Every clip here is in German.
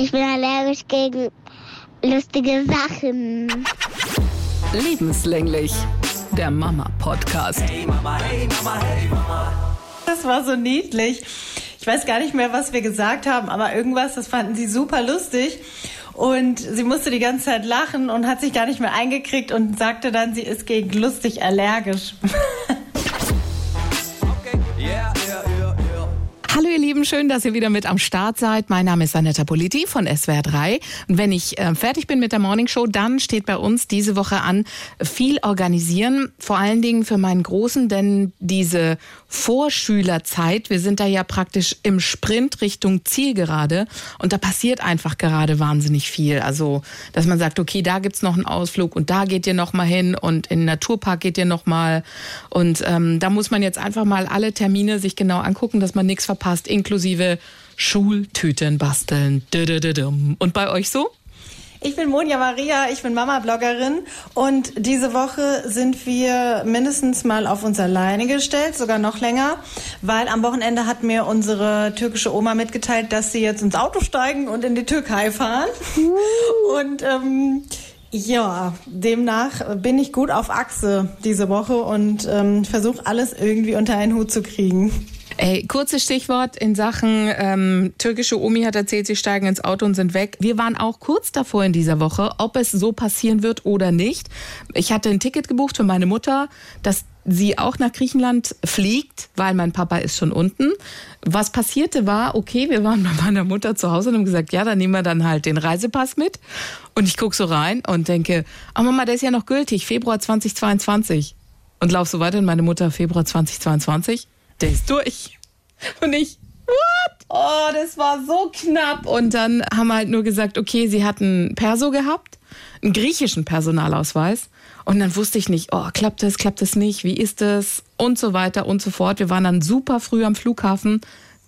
Ich bin allergisch gegen lustige Sachen. Lebenslänglich. Der Mama-Podcast. Hey Mama, hey Mama, hey Mama. Das war so niedlich. Ich weiß gar nicht mehr, was wir gesagt haben, aber irgendwas, das fanden sie super lustig. Und sie musste die ganze Zeit lachen und hat sich gar nicht mehr eingekriegt und sagte dann, sie ist gegen lustig allergisch. Hallo ihr Lieben, schön, dass ihr wieder mit am Start seid. Mein Name ist Anetta Politi von SWR 3. Und wenn ich äh, fertig bin mit der Morning Show, dann steht bei uns diese Woche an viel organisieren, vor allen Dingen für meinen Großen, denn diese Vorschülerzeit, wir sind da ja praktisch im Sprint Richtung Zielgerade und da passiert einfach gerade wahnsinnig viel. Also, dass man sagt, okay, da gibt's noch einen Ausflug und da geht ihr noch mal hin und in den Naturpark geht ihr noch mal und ähm, da muss man jetzt einfach mal alle Termine sich genau angucken, dass man nichts verpasst verpasst, inklusive Schultüten basteln. Und bei euch so? Ich bin Monja Maria, ich bin Mama-Bloggerin und diese Woche sind wir mindestens mal auf uns alleine gestellt, sogar noch länger, weil am Wochenende hat mir unsere türkische Oma mitgeteilt, dass sie jetzt ins Auto steigen und in die Türkei fahren. Und ähm, ja, demnach bin ich gut auf Achse diese Woche und ähm, versuche alles irgendwie unter einen Hut zu kriegen. Ey, kurzes Stichwort in Sachen ähm, türkische Omi hat erzählt, sie steigen ins Auto und sind weg. Wir waren auch kurz davor in dieser Woche, ob es so passieren wird oder nicht. Ich hatte ein Ticket gebucht für meine Mutter, dass sie auch nach Griechenland fliegt, weil mein Papa ist schon unten. Was passierte war, okay, wir waren bei meiner Mutter zu Hause und haben gesagt, ja, dann nehmen wir dann halt den Reisepass mit. Und ich gucke so rein und denke, oh Mama, der ist ja noch gültig, Februar 2022. Und lauf so weiter und meine Mutter, Februar 2022 der ist durch. Und ich, what? Oh, das war so knapp. Und dann haben wir halt nur gesagt, okay, sie hatten Perso gehabt, einen griechischen Personalausweis. Und dann wusste ich nicht, oh, klappt das, klappt das nicht, wie ist das? Und so weiter und so fort. Wir waren dann super früh am Flughafen.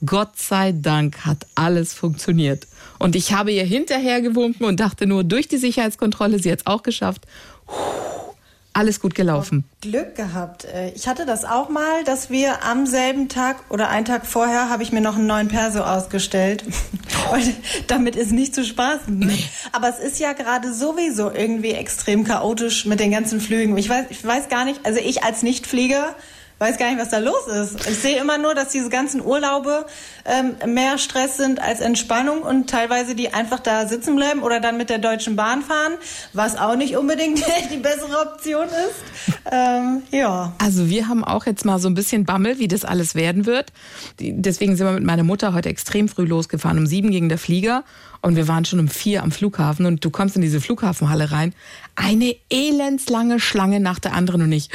Gott sei Dank hat alles funktioniert. Und ich habe ihr hinterher gewunken und dachte nur, durch die Sicherheitskontrolle, sie hat es auch geschafft. Puh alles gut gelaufen. Glück gehabt. Äh, ich hatte das auch mal, dass wir am selben Tag oder einen Tag vorher habe ich mir noch einen neuen Perso ausgestellt. Und damit ist nicht zu spaßen. Ne? Aber es ist ja gerade sowieso irgendwie extrem chaotisch mit den ganzen Flügen. Ich weiß, ich weiß gar nicht, also ich als Nichtflieger weiß gar nicht, was da los ist. Ich sehe immer nur, dass diese ganzen Urlaube ähm, mehr Stress sind als Entspannung und teilweise die einfach da sitzen bleiben oder dann mit der Deutschen Bahn fahren, was auch nicht unbedingt die bessere Option ist. Ähm, ja. Also wir haben auch jetzt mal so ein bisschen Bammel, wie das alles werden wird. Deswegen sind wir mit meiner Mutter heute extrem früh losgefahren. Um sieben ging der Flieger und wir waren schon um vier am Flughafen und du kommst in diese Flughafenhalle rein. Eine elendslange Schlange nach der anderen und ich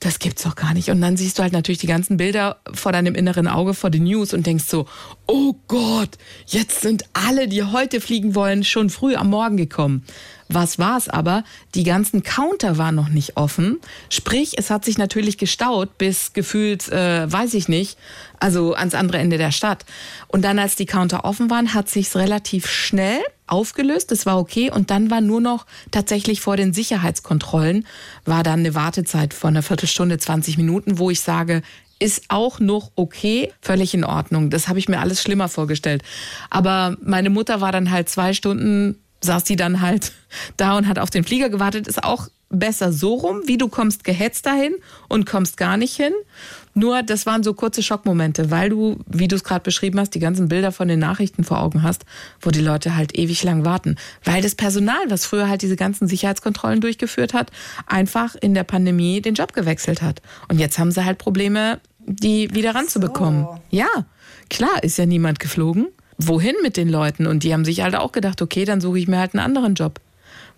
das gibt's doch gar nicht. Und dann siehst du halt natürlich die ganzen Bilder vor deinem inneren Auge, vor den News und denkst so, oh Gott, jetzt sind alle, die heute fliegen wollen, schon früh am Morgen gekommen. Was war's aber? Die ganzen Counter waren noch nicht offen. Sprich, es hat sich natürlich gestaut bis gefühlt, äh, weiß ich nicht, also ans andere Ende der Stadt. Und dann, als die Counter offen waren, hat sich's relativ schnell aufgelöst, das war okay. Und dann war nur noch tatsächlich vor den Sicherheitskontrollen, war dann eine Wartezeit von einer Viertelstunde, 20 Minuten, wo ich sage, ist auch noch okay, völlig in Ordnung. Das habe ich mir alles schlimmer vorgestellt. Aber meine Mutter war dann halt zwei Stunden, saß die dann halt da und hat auf den Flieger gewartet. Ist auch besser so rum, wie du kommst gehetzt dahin und kommst gar nicht hin. Nur, das waren so kurze Schockmomente, weil du, wie du es gerade beschrieben hast, die ganzen Bilder von den Nachrichten vor Augen hast, wo die Leute halt ewig lang warten. Weil das Personal, was früher halt diese ganzen Sicherheitskontrollen durchgeführt hat, einfach in der Pandemie den Job gewechselt hat. Und jetzt haben sie halt Probleme, die wieder ranzubekommen. So. Ja, klar, ist ja niemand geflogen. Wohin mit den Leuten? Und die haben sich halt auch gedacht, okay, dann suche ich mir halt einen anderen Job.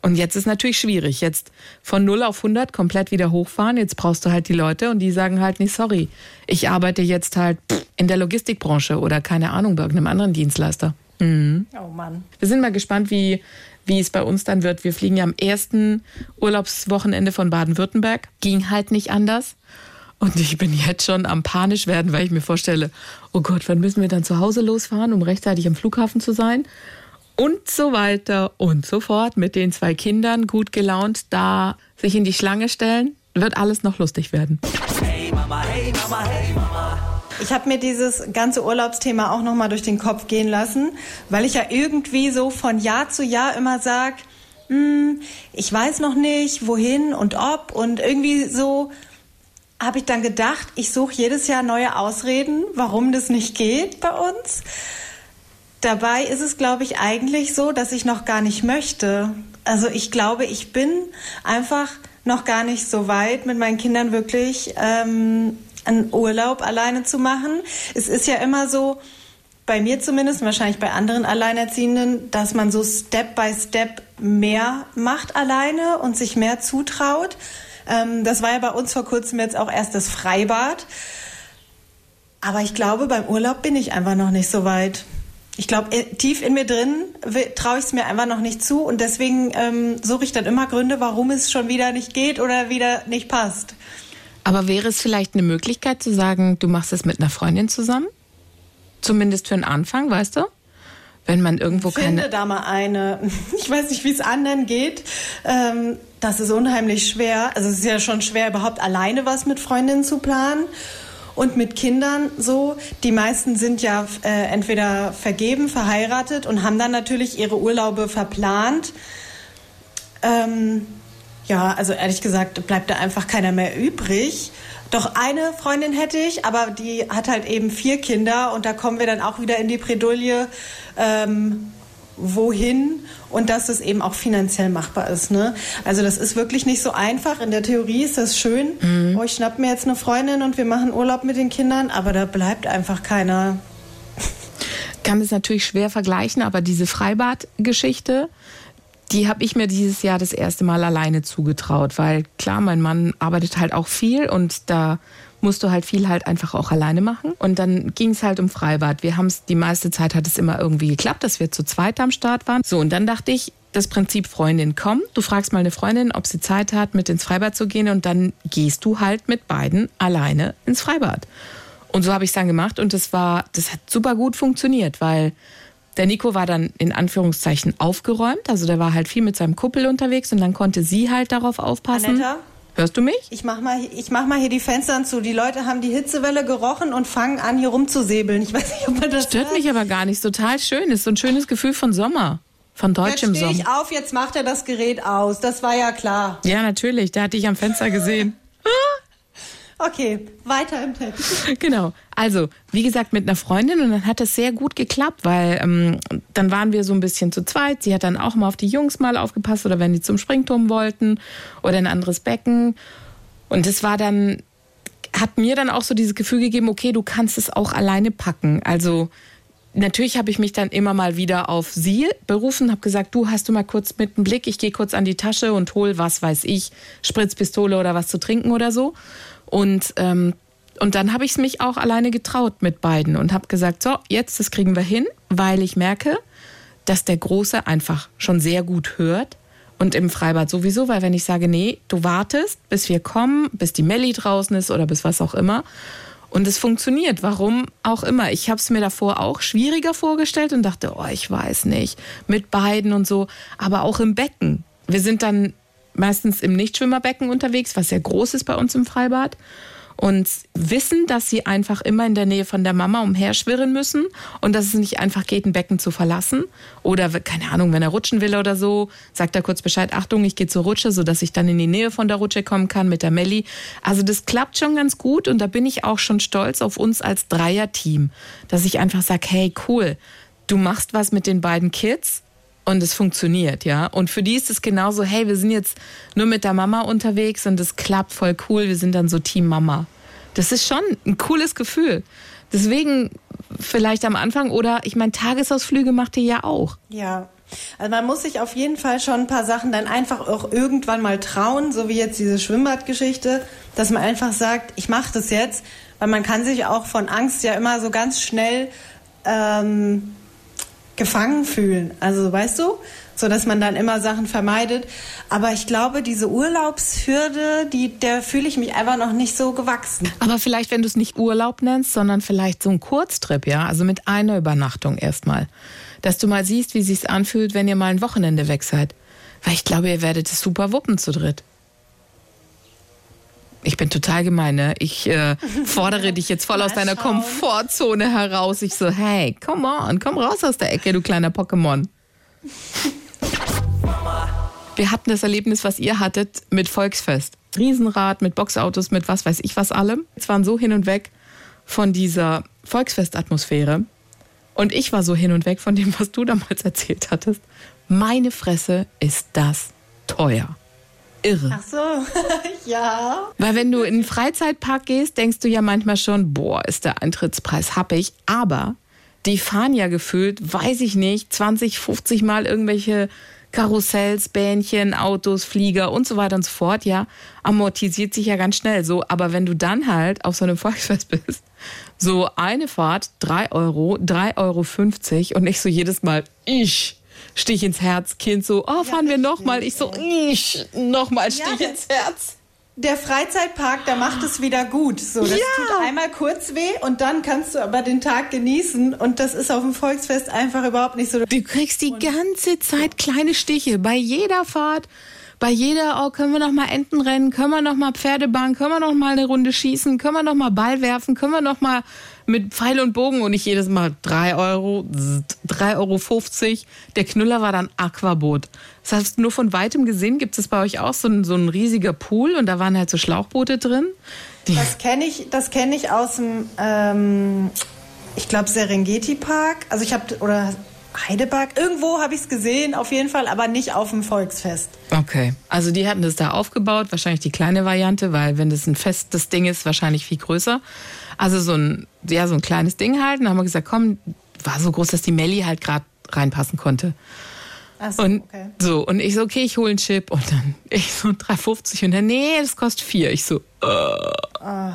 Und jetzt ist natürlich schwierig. Jetzt von 0 auf 100 komplett wieder hochfahren. Jetzt brauchst du halt die Leute und die sagen halt nicht, sorry, ich arbeite jetzt halt in der Logistikbranche oder keine Ahnung, bei irgendeinem anderen Dienstleister. Mhm. Oh Mann. Wir sind mal gespannt, wie, wie es bei uns dann wird. Wir fliegen ja am ersten Urlaubswochenende von Baden-Württemberg. Ging halt nicht anders. Und ich bin jetzt schon am panisch werden, weil ich mir vorstelle, oh Gott, wann müssen wir dann zu Hause losfahren, um rechtzeitig am Flughafen zu sein? und so weiter und so fort mit den zwei Kindern gut gelaunt da sich in die Schlange stellen, wird alles noch lustig werden. Hey Mama, hey Mama, hey Mama. Ich habe mir dieses ganze Urlaubsthema auch nochmal durch den Kopf gehen lassen, weil ich ja irgendwie so von Jahr zu Jahr immer sage, hm, ich weiß noch nicht, wohin und ob und irgendwie so habe ich dann gedacht, ich suche jedes Jahr neue Ausreden, warum das nicht geht bei uns. Dabei ist es, glaube ich, eigentlich so, dass ich noch gar nicht möchte. Also ich glaube, ich bin einfach noch gar nicht so weit, mit meinen Kindern wirklich ähm, einen Urlaub alleine zu machen. Es ist ja immer so, bei mir zumindest, wahrscheinlich bei anderen Alleinerziehenden, dass man so Step by Step mehr macht alleine und sich mehr zutraut. Ähm, das war ja bei uns vor kurzem jetzt auch erst das Freibad. Aber ich glaube, beim Urlaub bin ich einfach noch nicht so weit. Ich glaube, äh, tief in mir drin traue ich es mir einfach noch nicht zu und deswegen ähm, suche ich dann immer Gründe, warum es schon wieder nicht geht oder wieder nicht passt. Aber wäre es vielleicht eine Möglichkeit zu sagen, du machst es mit einer Freundin zusammen? Zumindest für den Anfang, weißt du? Wenn man irgendwo Finde keine. Finde da mal eine. Ich weiß nicht, wie es anderen geht. Ähm, das ist unheimlich schwer. Also es ist ja schon schwer, überhaupt alleine was mit Freundinnen zu planen und mit Kindern so. Die meisten sind ja äh, entweder vergeben, verheiratet und haben dann natürlich ihre Urlaube verplant. Ähm, ja, also ehrlich gesagt bleibt da einfach keiner mehr übrig. Doch eine Freundin hätte ich, aber die hat halt eben vier Kinder und da kommen wir dann auch wieder in die Bredouille. Ähm, wohin und dass es eben auch finanziell machbar ist. Ne? Also das ist wirklich nicht so einfach. In der Theorie ist das schön. Mhm. Oh, ich schnapp mir jetzt eine Freundin und wir machen Urlaub mit den Kindern, aber da bleibt einfach keiner. Kann es natürlich schwer vergleichen, aber diese Freibad-Geschichte, die habe ich mir dieses Jahr das erste Mal alleine zugetraut, weil klar, mein Mann arbeitet halt auch viel und da musst du halt viel halt einfach auch alleine machen. Und dann ging es halt um Freibad. Wir haben es, die meiste Zeit hat es immer irgendwie geklappt, dass wir zu zweit am Start waren. So, und dann dachte ich, das Prinzip Freundin, komm, du fragst mal eine Freundin, ob sie Zeit hat, mit ins Freibad zu gehen und dann gehst du halt mit beiden alleine ins Freibad. Und so habe ich es dann gemacht und das war, das hat super gut funktioniert, weil der Nico war dann in Anführungszeichen aufgeräumt, also der war halt viel mit seinem Kuppel unterwegs und dann konnte sie halt darauf aufpassen. Anetta? Hörst du mich? Ich mach mal, ich mach mal hier die Fenster zu. Die Leute haben die Hitzewelle gerochen und fangen an, hier rumzusäbeln. Ich weiß nicht, ob man das Stört hört. mich aber gar nicht. Total schön. Ist so ein schönes Gefühl von Sommer. Von deutschem Sommer. Jetzt ich auf, jetzt macht er das Gerät aus. Das war ja klar. Ja, natürlich. Da hatte ich am Fenster gesehen. Okay, weiter im Text. Genau. Also, wie gesagt, mit einer Freundin und dann hat es sehr gut geklappt, weil ähm, dann waren wir so ein bisschen zu zweit. Sie hat dann auch mal auf die Jungs mal aufgepasst oder wenn die zum Springturm wollten oder ein anderes Becken. Und es war dann, hat mir dann auch so dieses Gefühl gegeben, okay, du kannst es auch alleine packen. Also, natürlich habe ich mich dann immer mal wieder auf sie berufen, habe gesagt, du hast du mal kurz mit einem Blick, ich gehe kurz an die Tasche und hol, was weiß ich, Spritzpistole oder was zu trinken oder so. Und, ähm, und dann habe ich es mich auch alleine getraut mit beiden und habe gesagt, so, jetzt, das kriegen wir hin, weil ich merke, dass der Große einfach schon sehr gut hört. Und im Freibad sowieso, weil wenn ich sage, nee, du wartest, bis wir kommen, bis die Melli draußen ist oder bis was auch immer. Und es funktioniert, warum auch immer. Ich habe es mir davor auch schwieriger vorgestellt und dachte, oh, ich weiß nicht, mit beiden und so, aber auch im Becken. Wir sind dann meistens im Nichtschwimmerbecken unterwegs, was sehr groß ist bei uns im Freibad. Und wissen, dass sie einfach immer in der Nähe von der Mama umherschwirren müssen und dass es nicht einfach geht, ein Becken zu verlassen. Oder, keine Ahnung, wenn er rutschen will oder so, sagt er kurz Bescheid, Achtung, ich gehe zur Rutsche, sodass ich dann in die Nähe von der Rutsche kommen kann mit der Melli. Also das klappt schon ganz gut und da bin ich auch schon stolz auf uns als Dreierteam, dass ich einfach sage, hey, cool, du machst was mit den beiden Kids und es funktioniert, ja. Und für die ist es genauso, hey, wir sind jetzt nur mit der Mama unterwegs und es klappt voll cool, wir sind dann so Team Mama. Das ist schon ein cooles Gefühl. Deswegen vielleicht am Anfang oder ich meine, Tagesausflüge macht ihr ja auch. Ja. Also man muss sich auf jeden Fall schon ein paar Sachen dann einfach auch irgendwann mal trauen, so wie jetzt diese Schwimmbadgeschichte, dass man einfach sagt, ich mache das jetzt, weil man kann sich auch von Angst ja immer so ganz schnell ähm, gefangen fühlen. Also weißt du, so dass man dann immer Sachen vermeidet. Aber ich glaube, diese Urlaubshürde, die, der fühle ich mich einfach noch nicht so gewachsen. Aber vielleicht, wenn du es nicht Urlaub nennst, sondern vielleicht so ein Kurztrip, ja, also mit einer Übernachtung erstmal, dass du mal siehst, wie sich's anfühlt, wenn ihr mal ein Wochenende weg seid. Weil ich glaube, ihr werdet es super wuppen zu dritt. Ich bin total gemein, ne? Ich äh, fordere dich jetzt voll aus deiner. Komfortzone heraus. Ich so, hey, come on, komm raus aus der Ecke, du kleiner Pokémon. Wir hatten das Erlebnis, was ihr hattet mit Volksfest. Riesenrad, mit Boxautos, mit was weiß ich was allem. Es waren so hin und weg von dieser Volksfestatmosphäre. Und ich war so hin und weg von dem, was du damals erzählt hattest. Meine Fresse ist das teuer. Irre. Ach so, ja. Weil wenn du in einen Freizeitpark gehst, denkst du ja manchmal schon, boah, ist der Eintrittspreis happig. Aber die fahren ja gefühlt, weiß ich nicht, 20, 50 Mal irgendwelche Karussells, Bähnchen, Autos, Flieger und so weiter und so fort. Ja, amortisiert sich ja ganz schnell so. Aber wenn du dann halt auf so einem Volksfest bist, so eine Fahrt, 3 Euro, 3,50 Euro und ich so jedes Mal, ich. Stich ins Herz, Kind so, oh, fahren wir ich nochmal. Ich so, nochmal Stich Ja, ins Herz. Der Freizeitpark, der macht es wieder gut. So, das Ja. tut einmal kurz weh und dann kannst du aber den Tag genießen. Und das ist auf dem Volksfest einfach überhaupt nicht so. Du kriegst die ganze Zeit kleine Stiche bei jeder Fahrt, bei jeder, oh, können wir noch mal Entenrennen, können wir noch mal Pferdebahn, können wir noch mal eine Runde schießen, können wir noch mal Ball werfen, können wir noch mal mit Pfeil und Bogen und nicht jedes Mal 3 Euro, 3,50 Euro. Der Knüller war dann Aquaboot. Das heißt, nur von weitem gesehen gibt es bei euch auch so ein, so ein riesiger Pool und da waren halt so Schlauchboote drin. Die, Das kenne ich, das kenne ich aus dem, ähm, ich glaube Serengeti Park. Also ich habe oder Heidepark. Irgendwo habe ich es gesehen, auf jeden Fall, aber nicht auf dem Volksfest. Okay. Also die hatten das da aufgebaut, wahrscheinlich die kleine Variante, weil wenn das ein festes Ding ist, wahrscheinlich viel größer. Also so ein, ja, so ein kleines Ding halt. Und dann haben wir gesagt, komm, war so groß, dass die Melli halt gerade reinpassen konnte. Ach so, Und okay. so, und ich so, okay, ich hole einen Chip. Und dann ich so 3,50 und dann, nee, das kostet 4. Ich so, äh,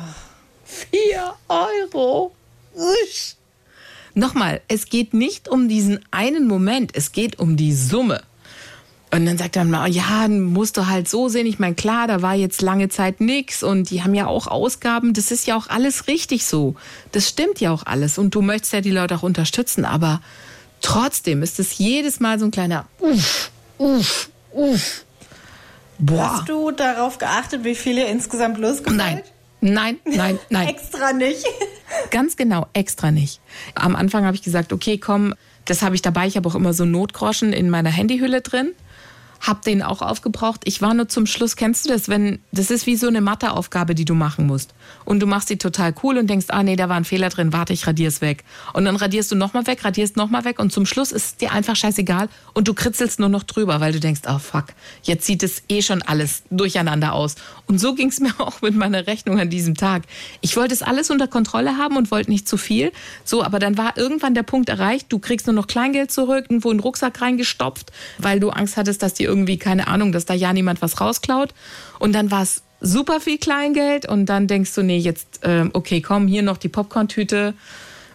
4 Euro. Usch. Nochmal, es geht nicht um diesen einen Moment, es geht um die Summe. Und dann sagt er mal, ja, musst du halt so sehen. Ich meine, klar, da war jetzt lange Zeit nix und die haben ja auch Ausgaben. Das ist ja auch alles richtig so. Das stimmt ja auch alles. Und du möchtest ja die Leute auch unterstützen. Aber trotzdem ist es jedes Mal so ein kleiner Uff, Uff, Uff. Boah. Hast du darauf geachtet, wie viel ihr insgesamt losgefallen? Nein, nein, nein, nein. Extra nicht. Ganz genau, extra nicht. Am Anfang habe ich gesagt, okay, komm, das habe ich dabei. Ich habe auch immer so Notgroschen in meiner Handyhülle drin. Hab den auch aufgebraucht. Ich war nur zum Schluss, kennst du das, wenn, das ist wie so eine Matheaufgabe, die du machen musst. Und du machst die total cool und denkst, ah nee, da war ein Fehler drin, warte, ich radier's weg. Und dann radierst du nochmal weg, radierst nochmal weg und zum Schluss ist es dir einfach scheißegal und du kritzelst nur noch drüber, weil du denkst, oh fuck, jetzt sieht es eh schon alles durcheinander aus. Und so ging's mir auch mit meiner Rechnung an diesem Tag. Ich wollte es alles unter Kontrolle haben und wollte nicht zu viel. So, aber dann war irgendwann der Punkt erreicht, du kriegst nur noch Kleingeld zurück, irgendwo in den Rucksack reingestopft, weil du Angst hattest, dass dir irgendwie, keine Ahnung, dass da ja niemand was rausklaut. Und dann war es super viel Kleingeld und dann denkst du, nee, jetzt, ähm, okay, komm, hier noch die Popcorn-Tüte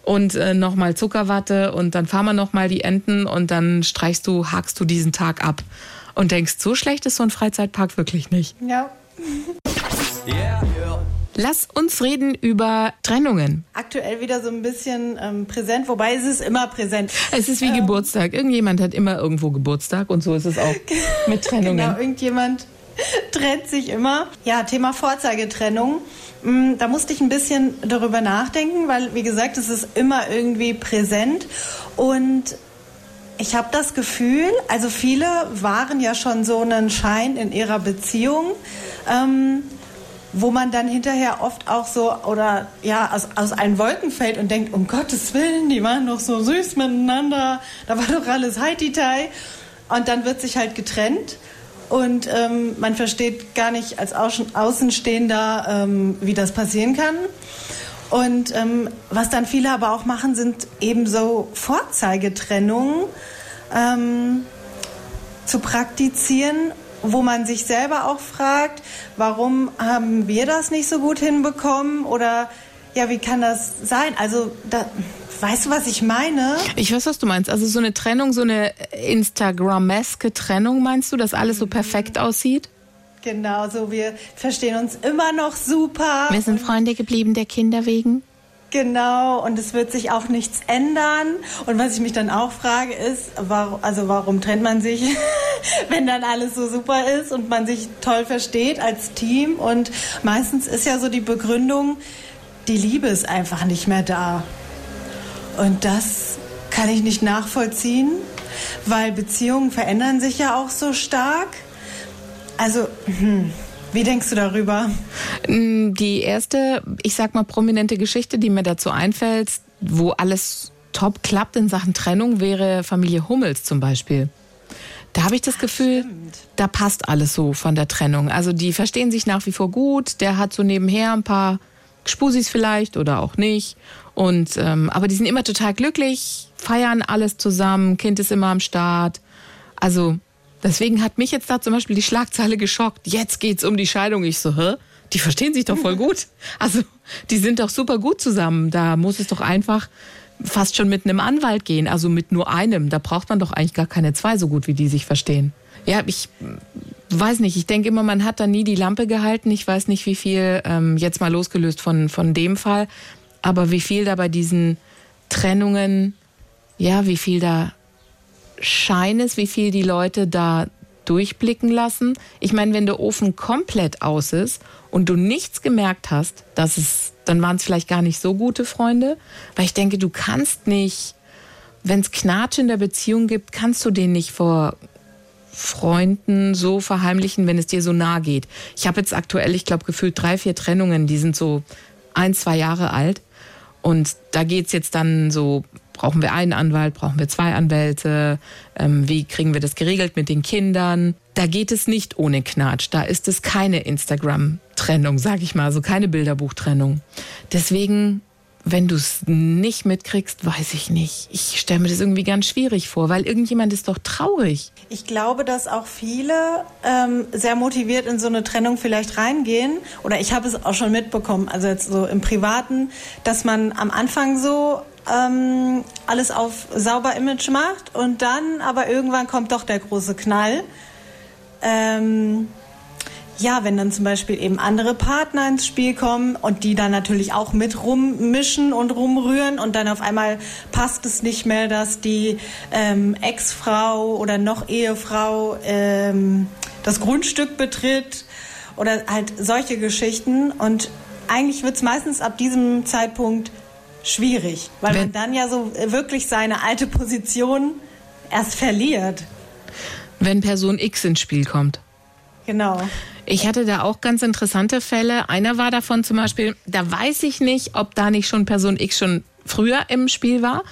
und äh, nochmal Zuckerwatte und dann fahren wir nochmal die Enten und dann streichst du, hakst du diesen Tag ab und denkst, so schlecht ist so ein Freizeitpark wirklich nicht. Ja. Yeah. Lass uns reden über Trennungen. Aktuell wieder so ein bisschen ähm, präsent, wobei es ist immer präsent. Es ist wie Geburtstag. Irgendjemand hat immer irgendwo Geburtstag und so ist es auch mit Trennungen. Genau, irgendjemand trennt sich immer. Ja, Thema Vorzeigetrennung. Mm, Da musste ich ein bisschen darüber nachdenken, weil, wie gesagt, es ist immer irgendwie präsent. Und ich habe das Gefühl, also viele waren ja schon so einen Schein in ihrer Beziehung. Ähm, wo man dann hinterher oft auch so oder ja aus, aus Wolken fällt und denkt, um Gottes Willen, die waren doch so süß miteinander, da war doch alles Heititei. Und dann wird sich halt getrennt und ähm, man versteht gar nicht als Außen- Außenstehender, ähm, wie das passieren kann. Und ähm, was dann viele aber auch machen, sind eben so Vorzeigetrennungen ähm, zu praktizieren, wo man sich selber auch fragt, warum haben wir das nicht so gut hinbekommen oder ja, wie kann das sein? Also, da, weißt du, was ich meine? Ich weiß, was du meinst. Also so eine Trennung, so eine Instagram-eske Trennung, meinst du, dass alles so perfekt aussieht? Genau, so wir verstehen uns immer noch super. Wir sind Freunde geblieben der Kinder wegen. Genau, und es wird sich auch nichts ändern. Und was ich mich dann auch frage ist, warum, also warum trennt man sich? wenn dann alles so super ist und man sich toll versteht als Team. Und meistens ist ja so die Begründung, die Liebe ist einfach nicht mehr da. Und das kann ich nicht nachvollziehen, weil Beziehungen verändern sich ja auch so stark. Also, hm, wie denkst du darüber? Mm, die erste, ich sag mal, prominente Geschichte, die mir dazu einfällt, wo alles top klappt in Sachen Trennung, wäre Familie Hummels zum Beispiel. Da habe ich das Gefühl, Stimmt. da passt alles so von der Trennung. Also die verstehen sich nach wie vor gut. Der hat so nebenher ein paar Spusis vielleicht oder auch nicht. Und ähm, aber die sind immer total glücklich, feiern alles zusammen, Kind ist immer am Start. Also deswegen hat mich jetzt da zum Beispiel die Schlagzeile geschockt. Jetzt geht's um die Scheidung. Ich so, hä? Die verstehen sich doch voll gut. Also die sind doch super gut zusammen. Da muss es doch einfach fast schon mit einem Anwalt gehen, also mit nur einem. Da braucht man doch eigentlich gar keine zwei so gut, wie die sich verstehen. Ja, ich weiß nicht. Ich denke immer, man hat da nie die Lampe gehalten. Ich weiß nicht, wie viel, ähm, jetzt mal losgelöst von, von dem Fall, aber wie viel da bei diesen Trennungen, ja, wie viel da Schein ist, wie viel die Leute da durchblicken lassen. Ich meine, wenn der Ofen komplett aus ist und du nichts gemerkt hast, dass es, dann waren es vielleicht gar nicht so gute Freunde, weil ich denke, du kannst nicht, wenn es Knatsch in der Beziehung gibt, kannst du den nicht vor Freunden so verheimlichen, wenn es dir so nahe geht. Ich habe jetzt aktuell, ich glaube, gefühlt drei, vier Trennungen, die sind so ein, zwei Jahre alt. Und da geht es jetzt dann so, brauchen wir einen Anwalt, brauchen wir zwei Anwälte, ähm, wie kriegen wir das geregelt mit den Kindern. Da geht es nicht ohne Knatsch. Da ist es keine Instagram-Trennung, sag ich mal, also keine Bilderbuchtrennung. Deswegen wenn du es nicht mitkriegst, weiß ich nicht. Ich stelle mir das irgendwie ganz schwierig vor, weil irgendjemand ist doch traurig. Ich glaube, dass auch viele ähm, sehr motiviert in so eine Trennung vielleicht reingehen. Oder ich habe es auch schon mitbekommen, also jetzt so im Privaten, dass man am Anfang so ähm, alles auf sauber Image macht und dann aber irgendwann kommt doch der große Knall. Ähm, ja, wenn dann zum Beispiel eben andere Partner ins Spiel kommen und die dann natürlich auch mit rummischen und rumrühren und dann auf einmal passt es nicht mehr, dass die ähm, Ex-Frau oder noch Ehefrau ähm, das Grundstück betritt oder halt solche Geschichten und eigentlich wird es meistens ab diesem Zeitpunkt schwierig, weil wenn man dann ja so wirklich seine alte Position erst verliert. Wenn Person X ins Spiel kommt. Genau. Ich hatte da auch ganz interessante Fälle. Einer war davon zum Beispiel, da weiß ich nicht, ob da nicht schon Person X schon früher im Spiel war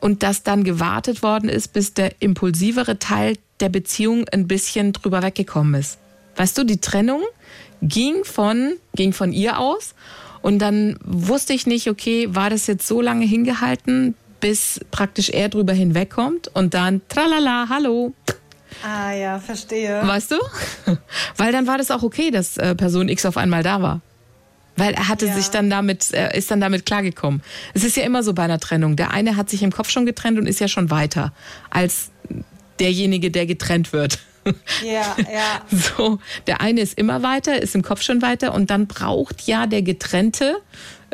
und dass dann gewartet worden ist, bis der impulsivere Teil der Beziehung ein bisschen drüber weggekommen ist. Weißt du, die Trennung ging von, ging von ihr aus und dann wusste ich nicht, okay, war das jetzt so lange hingehalten, bis praktisch er drüber hinwegkommt und dann tralala, hallo, Ah ja, verstehe. Weißt du? Weil dann war das auch okay, dass äh, Person X auf einmal da war. Weil er hatte ja. sich dann damit, er ist dann damit klargekommen. Es ist ja immer so bei einer Trennung. Der eine hat sich im Kopf schon getrennt und ist ja schon weiter als derjenige, der getrennt wird. Ja, ja. So, der eine ist immer weiter, ist im Kopf schon weiter und dann braucht ja der Getrennte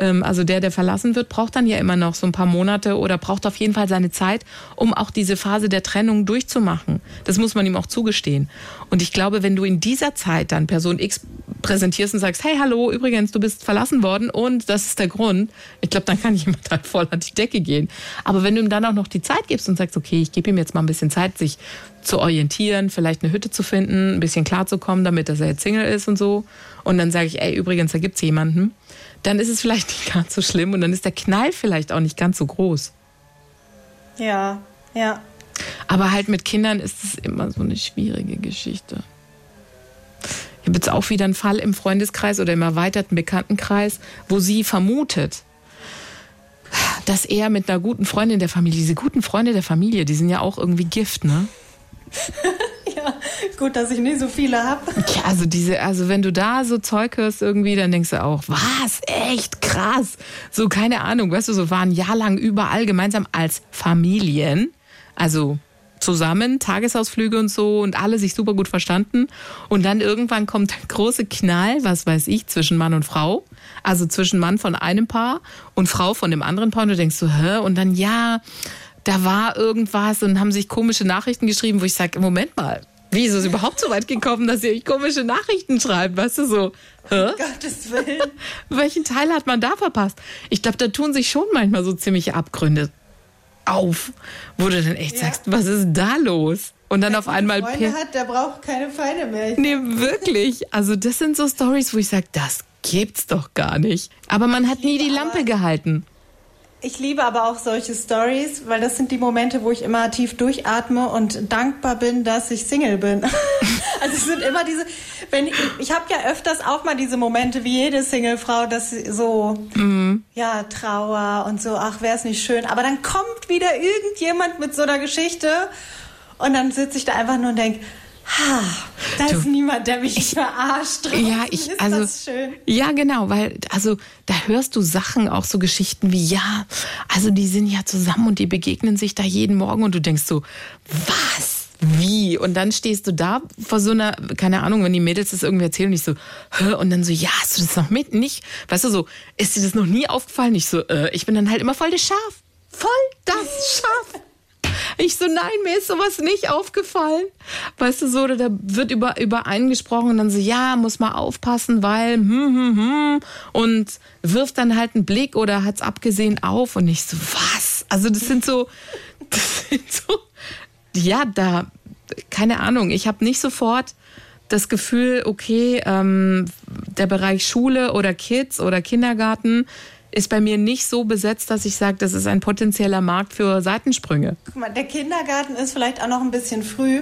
also der, der verlassen wird, braucht dann ja immer noch so ein paar Monate oder braucht auf jeden Fall seine Zeit, um auch diese Phase der Trennung durchzumachen. Das muss man ihm auch zugestehen. Und ich glaube, wenn du in dieser Zeit dann Person X präsentierst und sagst, hey, hallo, übrigens, du bist verlassen worden und das ist der Grund, ich glaube, dann kann jemand halt voll an die Decke gehen. Aber wenn du ihm dann auch noch die Zeit gibst und sagst, okay, ich gebe ihm jetzt mal ein bisschen Zeit, sich zu orientieren, vielleicht eine Hütte zu finden, ein bisschen klarzukommen, damit dass er jetzt Single ist und so. Und dann sage ich, ey, übrigens, da gibt's jemanden dann ist es vielleicht nicht ganz so schlimm und dann ist der Knall vielleicht auch nicht ganz so groß. Ja, ja. Aber halt mit Kindern ist es immer so eine schwierige Geschichte. Ich habe jetzt auch wieder einen Fall im Freundeskreis oder im erweiterten Bekanntenkreis, wo sie vermutet, dass er mit einer guten Freundin der Familie, diese guten Freunde der Familie, die sind ja auch irgendwie Gift, ne? gut, dass ich nicht so viele habe. Ja, also diese, also wenn du da so Zeug hörst irgendwie, dann denkst du auch, was? Echt krass. So, keine Ahnung, weißt du, so waren jahrelang überall gemeinsam als Familien. Also zusammen, Tagesausflüge und so und alle sich super gut verstanden. Und dann irgendwann kommt der große Knall, was weiß ich, zwischen Mann und Frau. Also zwischen Mann von einem Paar und Frau von dem anderen Paar. Und du denkst so, hä? Und dann, ja, da war irgendwas und haben sich komische Nachrichten geschrieben, wo ich sage, Moment mal, Wie ist es überhaupt so weit gekommen, dass ihr euch komische Nachrichten schreibt? Weißt du so? Hä? Um Gottes Willen. Welchen Teil hat man da verpasst? Ich glaube, da tun sich schon manchmal so ziemliche Abgründe auf, wo du dann echt Ja. sagst, was ist da los? Und dann auf einmal Freunde hat, der braucht keine Feinde mehr. Nee, wirklich. Also das sind so Stories, wo ich sage, das gibt's doch gar nicht. Aber man hat nie die Lampe gehalten. Ich liebe aber auch solche Stories, weil das sind die Momente, wo ich immer tief durchatme und dankbar bin, dass ich Single bin. also es sind immer diese, wenn ich, ich habe ja öfters auch mal diese Momente wie jede Singlefrau, dass sie so ja Trauer und so, ach wäre es nicht schön. Aber dann kommt wieder irgendjemand mit so einer Geschichte und dann sitze ich da einfach nur und denke, ha, da ist niemand, der mich verarscht. Ja, ich, ist also, das schön. ja, genau, weil, also, da hörst du Sachen, auch so Geschichten wie, ja, also, die sind ja zusammen und die begegnen sich da jeden Morgen und du denkst so, was? Wie? Und dann stehst du da vor so einer, keine Ahnung, wenn die Mädels das irgendwie erzählen und ich so, hä? Und dann so, ja, hast du das noch mit? Nicht? Weißt du so, ist dir das noch nie aufgefallen? Ich so, äh, ich bin dann halt immer voll das Schaf. Voll das Schaf. Ich so, nein, mir ist sowas nicht aufgefallen. Weißt du so, da wird über, über einen gesprochen und dann so, ja, muss mal aufpassen, weil, hm, hm, hm, und wirft dann halt einen Blick oder hat's abgesehen auf und ich so, was? Also das sind so, das sind so, ja, da, keine Ahnung, ich habe nicht sofort das Gefühl, okay, ähm, der Bereich Schule oder Kids oder Kindergarten ist bei mir nicht so besetzt, dass ich sage, das ist ein potenzieller Markt für Seitensprünge. Guck mal, der Kindergarten ist vielleicht auch noch ein bisschen früh.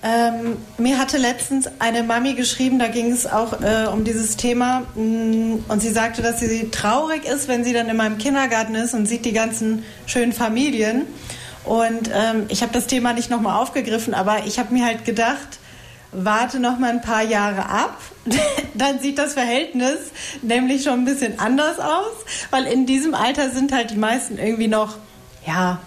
Ähm, mir hatte letztens eine Mami geschrieben, da ging es auch äh, um dieses Thema mh, und sie sagte, dass sie traurig ist, wenn sie dann in meinem Kindergarten ist und sieht die ganzen schönen Familien. Und ähm, ich habe das Thema nicht nochmal aufgegriffen, aber ich habe mir halt gedacht, warte noch mal ein paar Jahre ab, dann sieht das Verhältnis nämlich schon ein bisschen anders aus, weil in diesem Alter sind halt die meisten irgendwie noch, ja,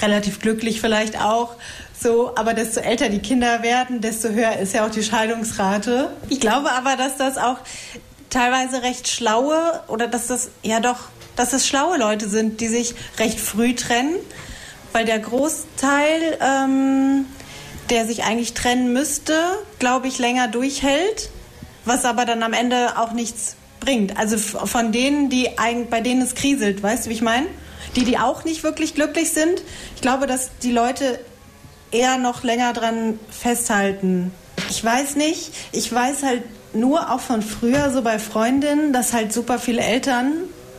relativ glücklich vielleicht auch. So, aber desto älter die Kinder werden, desto höher ist ja auch die Scheidungsrate. Ich glaube aber, dass das auch teilweise recht schlaue oder dass das ja doch, dass das schlaue Leute sind, die sich recht früh trennen, weil der Großteil, ähm, der sich eigentlich trennen müsste, glaube ich, länger durchhält, was aber dann am Ende auch nichts bringt. Also von denen, die bei denen es kriselt, weißt du, wie ich meine? Die, die auch nicht wirklich glücklich sind. Ich glaube, dass die Leute eher noch länger dran festhalten. Ich weiß nicht. Ich weiß halt nur auch von früher, so bei Freundinnen, dass halt super viele Eltern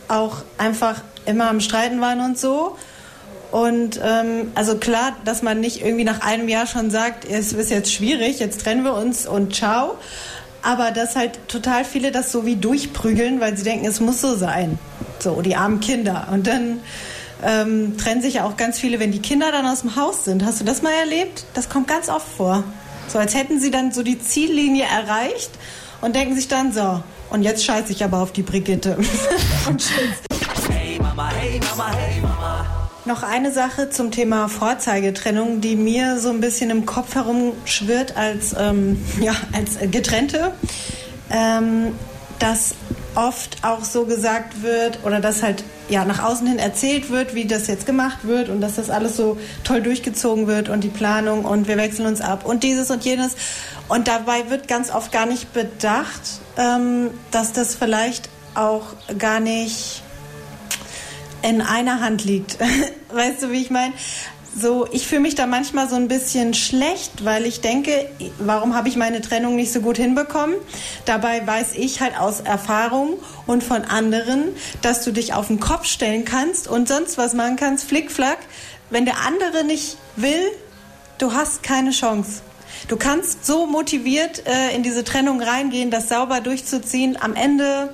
auch einfach immer am Streiten waren und so. Und ähm, also klar, dass man nicht irgendwie nach einem Jahr schon sagt, es ist jetzt schwierig, jetzt trennen wir uns und ciao. Aber dass halt total viele das so wie durchprügeln, weil sie denken, es muss so sein. So, die armen Kinder. Und dann ähm, trennen sich ja auch ganz viele, wenn die Kinder dann aus dem Haus sind. Hast du das mal erlebt? Das kommt ganz oft vor. So als hätten sie dann so die Ziellinie erreicht und denken sich dann so, und jetzt scheiße ich aber auf die Brigitte. und tschüss. Hey Mama, hey Mama, hey Mama. Noch eine Sache zum Thema Vorzeigetrennung, die mir so ein bisschen im Kopf herumschwirrt als, ähm, ja, als Getrennte. Ähm, dass oft auch so gesagt wird oder dass halt ja nach außen hin erzählt wird, wie das jetzt gemacht wird und dass das alles so toll durchgezogen wird und die Planung und wir wechseln uns ab und dieses und jenes. Und dabei wird ganz oft gar nicht bedacht, ähm, dass das vielleicht auch gar nicht in einer Hand liegt. Weißt du, wie ich meine? So, ich fühle mich da manchmal so ein bisschen schlecht, weil ich denke, warum habe ich meine Trennung nicht so gut hinbekommen? Dabei weiß ich halt aus Erfahrung und von anderen, dass du dich auf den Kopf stellen kannst und sonst was machen kannst, flickflack. Wenn der andere nicht will, du hast keine Chance. Du kannst so motiviert äh, in diese Trennung reingehen, das sauber durchzuziehen. Am Ende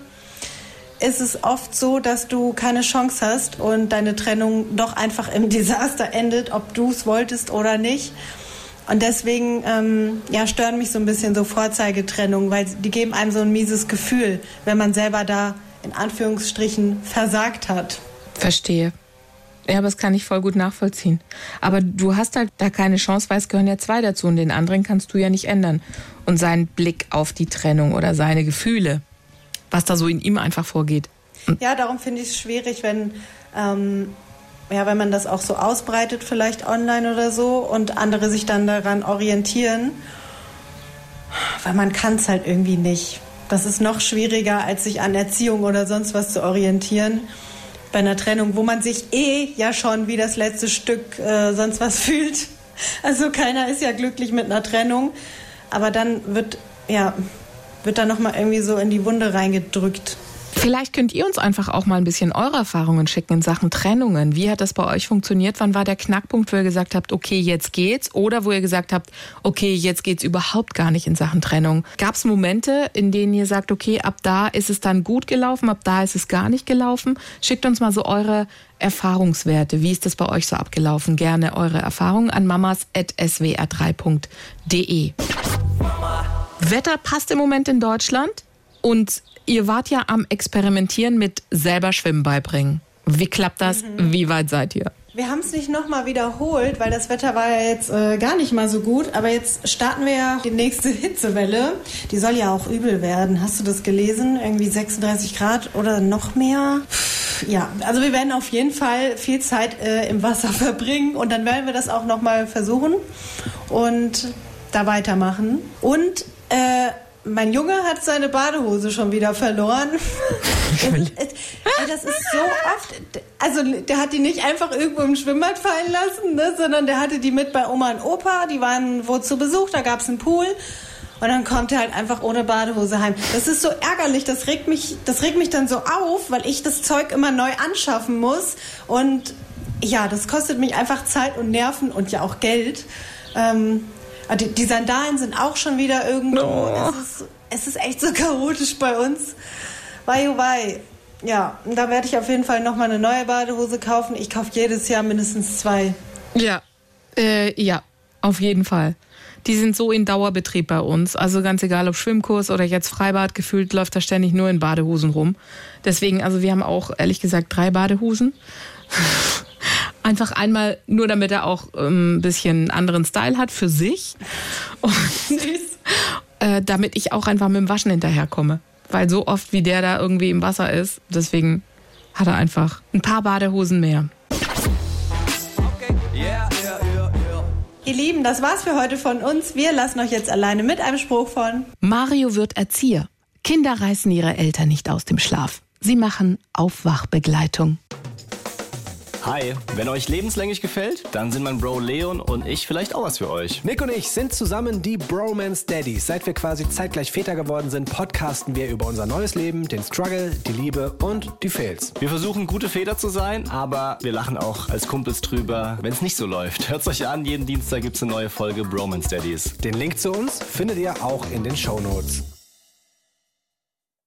ist es oft so, dass du keine Chance hast und deine Trennung doch einfach im Desaster endet, ob du es wolltest oder nicht. Und deswegen ähm, ja, stören mich so ein bisschen so Vorzeigetrennungen, weil die geben einem so ein mieses Gefühl, wenn man selber da in Anführungsstrichen versagt hat. Verstehe. Ja, aber das kann ich voll gut nachvollziehen. Aber du hast halt da keine Chance, weil es gehören ja zwei dazu und den anderen kannst du ja nicht ändern. Und seinen Blick auf die Trennung oder seine Gefühle, was da so in ihm einfach vorgeht. Ja, darum finde ich es schwierig, wenn ähm, ja, wenn man das auch so ausbreitet, vielleicht online oder so, und andere sich dann daran orientieren, weil man kann es halt irgendwie nicht. Das ist noch schwieriger, als sich an Erziehung oder sonst was zu orientieren. Bei einer Trennung, wo man sich eh ja schon wie das letzte Stück äh, sonst was fühlt. Also keiner ist ja glücklich mit einer Trennung. Aber dann wird, ja, wird da nochmal irgendwie so in die Wunde reingedrückt. Vielleicht könnt ihr uns einfach auch mal ein bisschen eure Erfahrungen schicken in Sachen Trennungen. Wie hat das bei euch funktioniert? Wann war der Knackpunkt, wo ihr gesagt habt, okay, jetzt geht's? Oder wo ihr gesagt habt, okay, jetzt geht's überhaupt gar nicht in Sachen Trennung? Gab es Momente, in denen ihr sagt, okay, ab da ist es dann gut gelaufen, ab da ist es gar nicht gelaufen? Schickt uns mal so eure Erfahrungswerte. Wie ist das bei euch so abgelaufen? Gerne eure Erfahrungen an mamas.swr3.de. Wetter passt im Moment in Deutschland und ihr wart ja am Experimentieren mit selber Schwimmen beibringen. Wie klappt das? Mhm. Wie weit seid ihr? Wir haben es nicht nochmal wiederholt, weil das Wetter war ja jetzt äh, gar nicht mal so gut. Aber jetzt starten wir ja die nächste Hitzewelle. Die soll ja auch übel werden. Hast du das gelesen? Irgendwie 36 Grad oder noch mehr? Ja, also wir werden auf jeden Fall viel Zeit äh, im Wasser verbringen und dann werden wir das auch nochmal versuchen und da weitermachen. Und äh, mein Junge hat seine Badehose schon wieder verloren. das ist so oft. Also der hat die nicht einfach irgendwo im Schwimmbad fallen lassen, ne, sondern der hatte die mit bei Oma und Opa. Die waren wo zu Besuch, da gab es einen Pool. Und dann kommt er halt einfach ohne Badehose heim. Das ist so ärgerlich, das regt mich, das regt mich dann so auf, weil ich das Zeug immer neu anschaffen muss. Und ja, das kostet mich einfach Zeit und Nerven und ja auch Geld. Ähm, die, die Sandalen sind auch schon wieder irgendwo. Oh. Es, ist, es ist echt so chaotisch bei uns. Wei, oh wei. Ja, da werde ich auf jeden Fall nochmal eine neue Badehose kaufen. Ich kaufe jedes Jahr mindestens zwei. Ja, äh, ja, auf jeden Fall. Die sind so in Dauerbetrieb bei uns. Also ganz egal, ob Schwimmkurs oder jetzt Freibad, gefühlt läuft da ständig nur in Badehosen rum. Deswegen, also wir haben auch ehrlich gesagt drei Badehosen. Einfach einmal nur, damit er auch ähm, ein bisschen anderen Style hat für sich. Und äh, damit ich auch einfach mit dem Waschen hinterherkomme. Weil so oft wie der da irgendwie im Wasser ist, deswegen hat er einfach ein paar Badehosen mehr. Ihr Lieben, das war's für heute von uns. Wir lassen euch jetzt alleine mit einem Spruch von Mario wird Erzieher. Kinder reißen ihre Eltern nicht aus dem Schlaf. Sie machen Aufwachbegleitung. Hi, wenn euch lebenslänglich gefällt, dann sind mein Bro Leon und ich vielleicht auch was für euch. Nick und ich sind zusammen die Bromance Daddies. Seit wir quasi zeitgleich Väter geworden sind, podcasten wir über unser neues Leben, den Struggle, die Liebe und die Fails. Wir versuchen gute Väter zu sein, aber wir lachen auch als Kumpels drüber, wenn es nicht so läuft. Hört's euch an, jeden Dienstag gibt's eine neue Folge Bromance Daddies. Den Link zu uns findet ihr auch in den Show Notes.